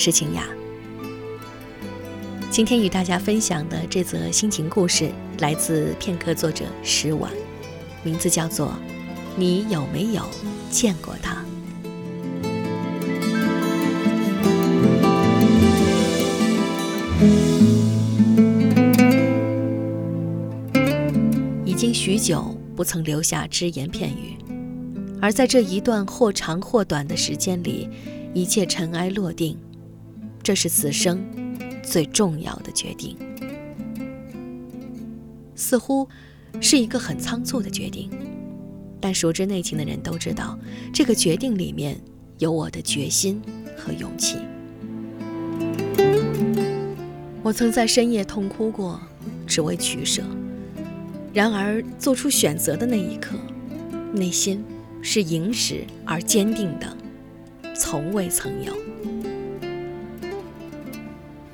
是晴雅。今天与大家分享的这则心情故事来自片刻作者石婉，名字叫做《你有没有见过他》。已经许久不曾留下只言片语，而在这一段或长或短的时间里，一切尘埃落定。这是此生最重要的决定，似乎是一个很仓促的决定，但熟知内情的人都知道，这个决定里面有我的决心和勇气。我曾在深夜痛哭过，只为取舍。然而做出选择的那一刻，内心是殷实而坚定的，从未曾有。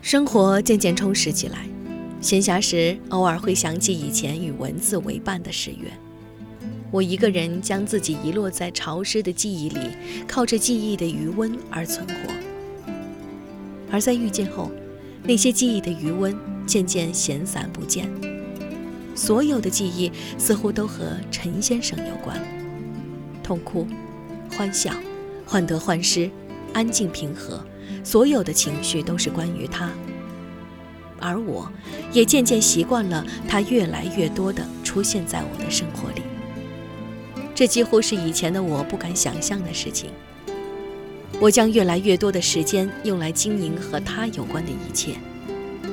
生活渐渐充实起来，闲暇时偶尔会想起以前与文字为伴的十月。我一个人将自己遗落在潮湿的记忆里，靠着记忆的余温而存活。而在遇见后，那些记忆的余温渐渐闲散不见。所有的记忆似乎都和陈先生有关，痛哭、欢笑、患得患失、安静平和，所有的情绪都是关于他。而我，也渐渐习惯了他越来越多的出现在我的生活里。这几乎是以前的我不敢想象的事情。我将越来越多的时间用来经营和他有关的一切，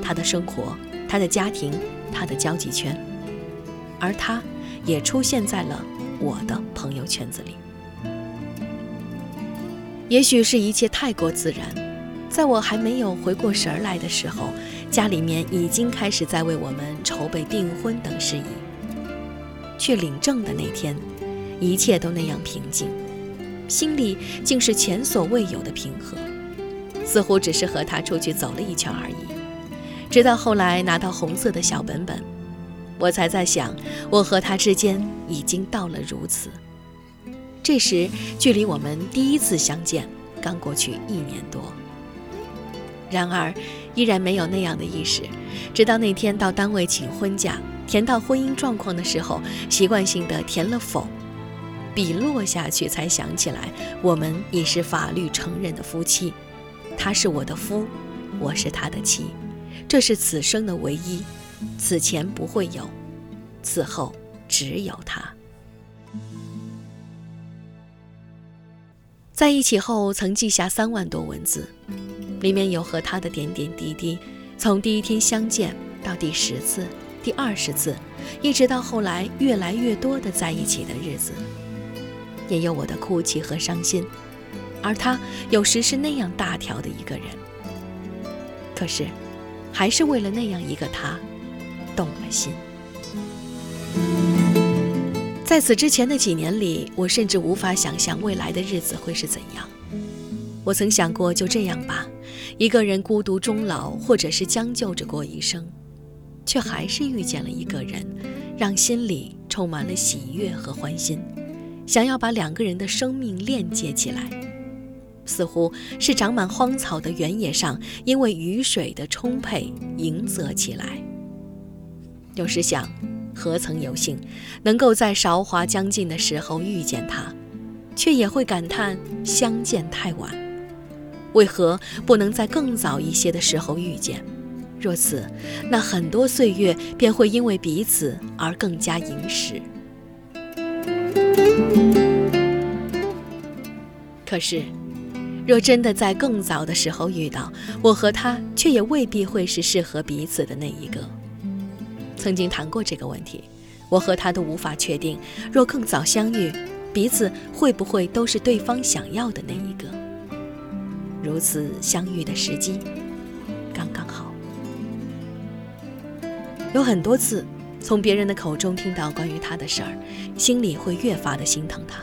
他的生活、他的家庭、他的交际圈。而他，也出现在了我的朋友圈子里。也许是一切太过自然，在我还没有回过神来的时候，家里面已经开始在为我们筹备订婚等事宜。去领证的那天，一切都那样平静，心里竟是前所未有的平和，似乎只是和他出去走了一圈而已。直到后来拿到红色的小本本。我才在想，我和他之间已经到了如此。这时，距离我们第一次相见刚过去一年多。然而，依然没有那样的意识。直到那天到单位请婚假，填到婚姻状况的时候，习惯性的填了否，笔落下去，才想起来，我们已是法律承认的夫妻。他是我的夫，我是他的妻，这是此生的唯一。此前不会有，此后只有他。在一起后，曾记下三万多文字，里面有和他的点点滴滴，从第一天相见到第十次、第二十次，一直到后来越来越多的在一起的日子，也有我的哭泣和伤心，而他有时是那样大条的一个人，可是，还是为了那样一个他。动了心。在此之前的几年里，我甚至无法想象未来的日子会是怎样。我曾想过就这样吧，一个人孤独终老，或者是将就着过一生，却还是遇见了一个人，让心里充满了喜悦和欢心，想要把两个人的生命链接起来，似乎是长满荒草的原野上，因为雨水的充沛，迎泽起来。有时想，何曾有幸能够在韶华将尽的时候遇见他，却也会感叹相见太晚。为何不能在更早一些的时候遇见？若此，那很多岁月便会因为彼此而更加殷实。可是，若真的在更早的时候遇到，我和他却也未必会是适合彼此的那一个。曾经谈过这个问题，我和他都无法确定，若更早相遇，彼此会不会都是对方想要的那一个？如此相遇的时机，刚刚好。有很多次从别人的口中听到关于他的事儿，心里会越发的心疼他，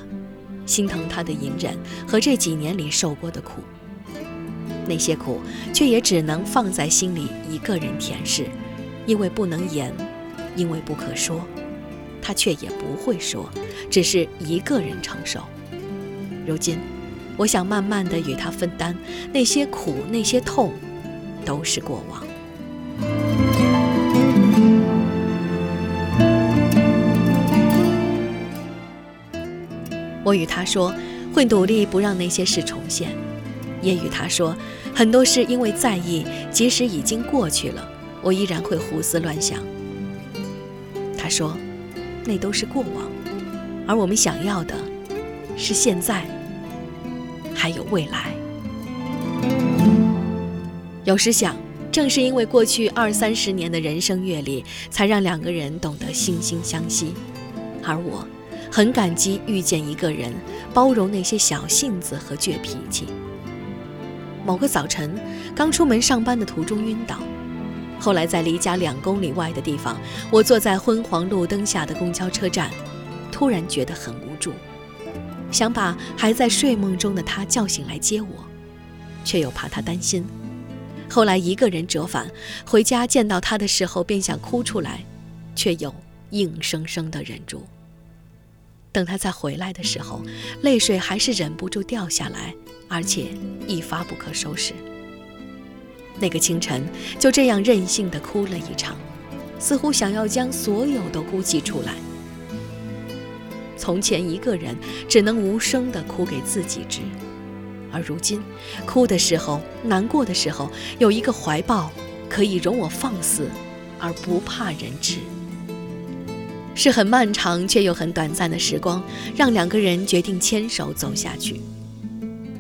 心疼他的隐忍和这几年里受过的苦。那些苦，却也只能放在心里一个人舔舐，因为不能言。因为不可说，他却也不会说，只是一个人承受。如今，我想慢慢的与他分担那些苦，那些痛，都是过往。我与他说，会努力不让那些事重现；也与他说，很多事因为在意，即使已经过去了，我依然会胡思乱想。他说，那都是过往，而我们想要的，是现在，还有未来。有时想，正是因为过去二三十年的人生阅历，才让两个人懂得惺惺相惜，而我。很感激遇见一个人，包容那些小性子和倔脾气。某个早晨，刚出门上班的途中晕倒，后来在离家两公里外的地方，我坐在昏黄路灯下的公交车站，突然觉得很无助，想把还在睡梦中的他叫醒来接我，却又怕他担心。后来一个人折返回家，见到他的时候便想哭出来，却又硬生生地忍住。等他再回来的时候，泪水还是忍不住掉下来，而且一发不可收拾。那个清晨就这样任性的哭了一场，似乎想要将所有都哭泣出来。从前一个人只能无声的哭给自己知，而如今，哭的时候、难过的时候，有一个怀抱可以容我放肆，而不怕人知。是很漫长却又很短暂的时光，让两个人决定牵手走下去。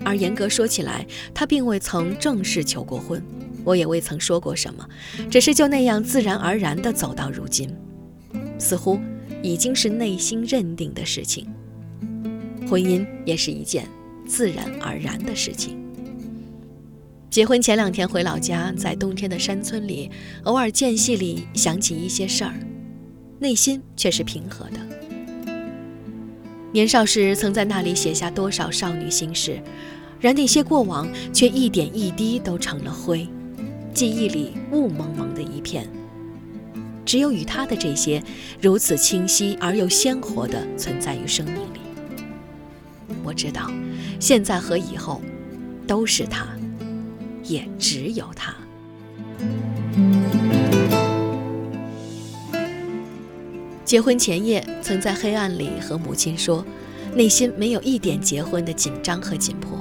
而严格说起来，他并未曾正式求过婚，我也未曾说过什么，只是就那样自然而然地走到如今，似乎已经是内心认定的事情。婚姻也是一件自然而然的事情。结婚前两天回老家，在冬天的山村里，偶尔间隙里想起一些事儿。内心却是平和的。年少时曾在那里写下多少少女心事，然那些过往却一点一滴都成了灰，记忆里雾蒙蒙的一片。只有与他的这些，如此清晰而又鲜活的存在于生命里。我知道，现在和以后，都是他，也只有他。结婚前夜，曾在黑暗里和母亲说，内心没有一点结婚的紧张和紧迫，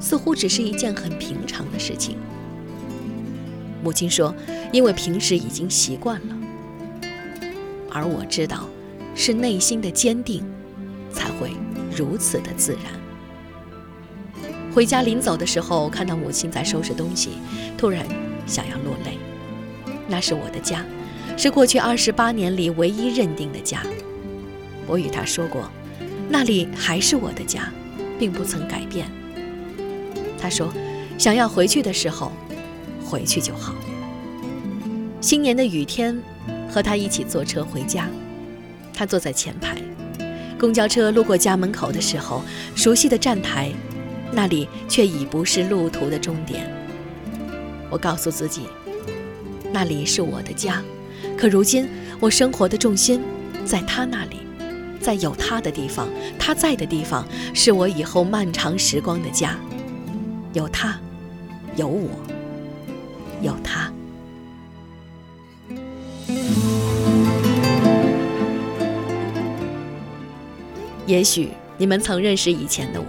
似乎只是一件很平常的事情。母亲说，因为平时已经习惯了。而我知道，是内心的坚定，才会如此的自然。回家临走的时候，看到母亲在收拾东西，突然想要落泪。那是我的家。是过去二十八年里唯一认定的家。我与他说过，那里还是我的家，并不曾改变。他说，想要回去的时候，回去就好。新年的雨天，和他一起坐车回家，他坐在前排。公交车路过家门口的时候，熟悉的站台，那里却已不是路途的终点。我告诉自己，那里是我的家。可如今，我生活的重心在他那里，在有他的地方，他在的地方，是我以后漫长时光的家。有他，有我，有他。也许你们曾认识以前的我，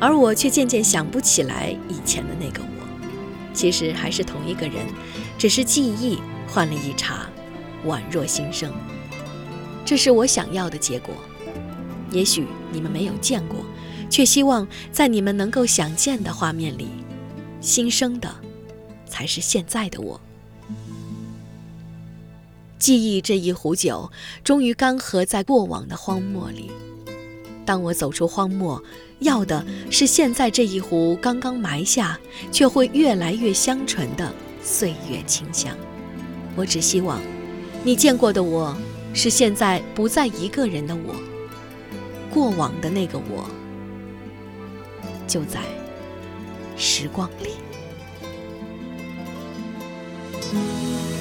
而我却渐渐想不起来以前的那个我。其实还是同一个人，只是记忆换了一茬。宛若新生，这是我想要的结果。也许你们没有见过，却希望在你们能够想见的画面里，新生的才是现在的我。记忆这一壶酒，终于干涸在过往的荒漠里。当我走出荒漠，要的是现在这一壶刚刚埋下，却会越来越香醇的岁月清香。我只希望。你见过的我，是现在不再一个人的我。过往的那个我，就在时光里。着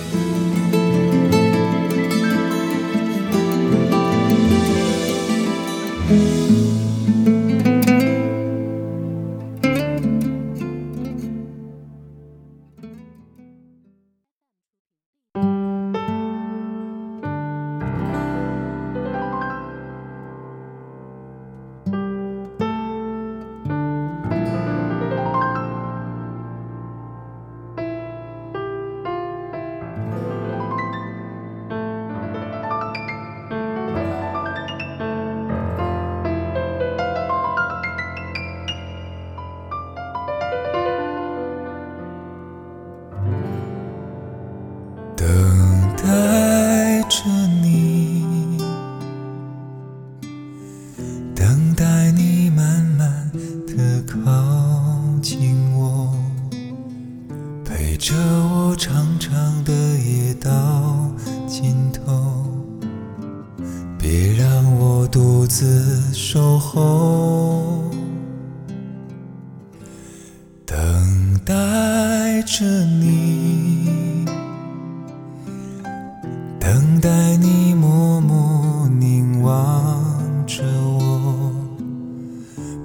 待你默默凝望着我，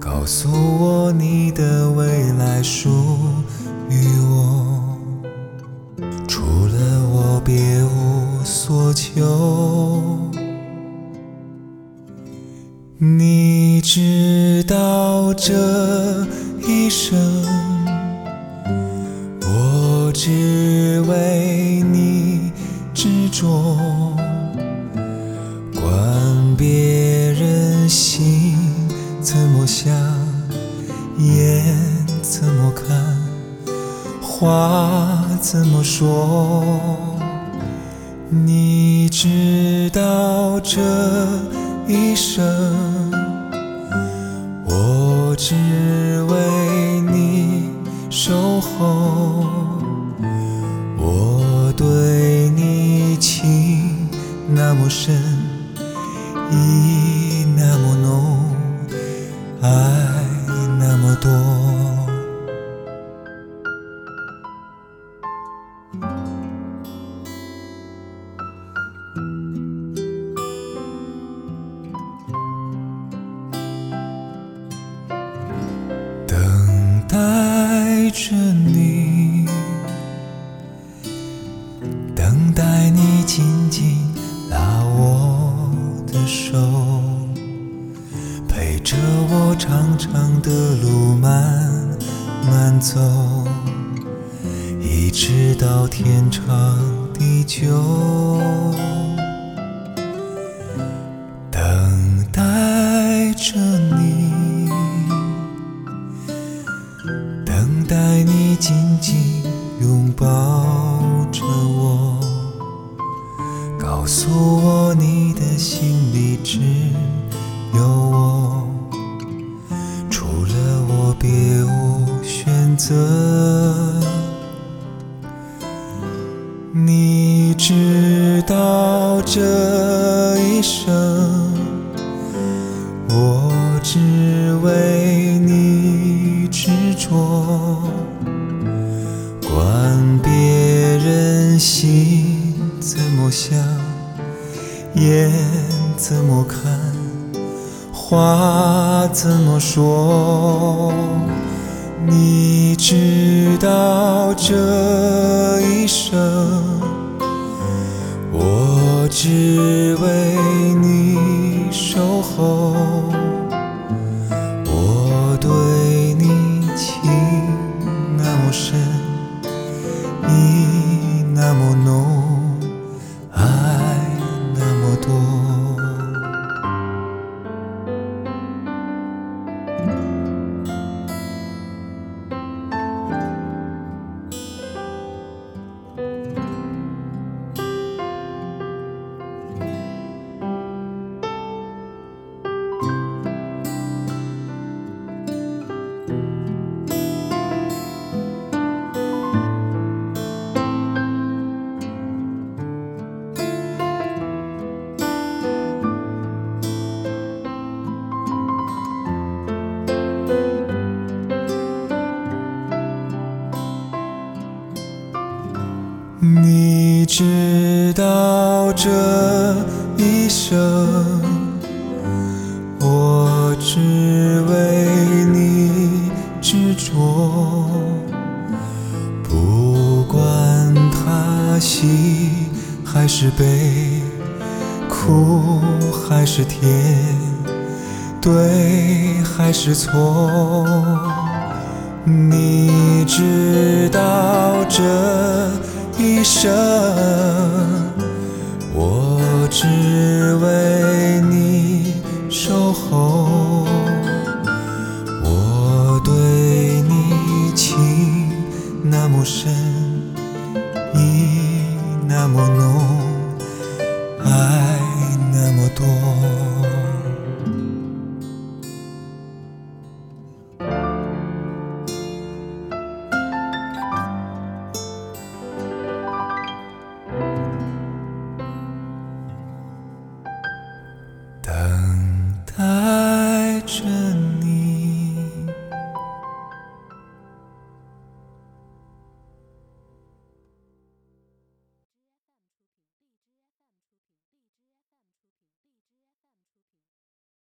告诉我你的未来属于我，除了我别无所求。你知道这一生，我只为你执着。别人心怎么想，眼怎么看，话怎么说。你知道这一生，我只为你守候。我对你情那么深，意手，陪着我长长的路慢慢走，一直到天长地久。告诉我你的心里只有我，除了我别无选择。眼怎么看，话怎么说。你知道这一生，我只为你守候。到这一生，我只为你执着，不管他喜还是悲，苦还是甜，对还是错。你知道这一生我只为你守候我对你情那么深意那么浓爱那么多。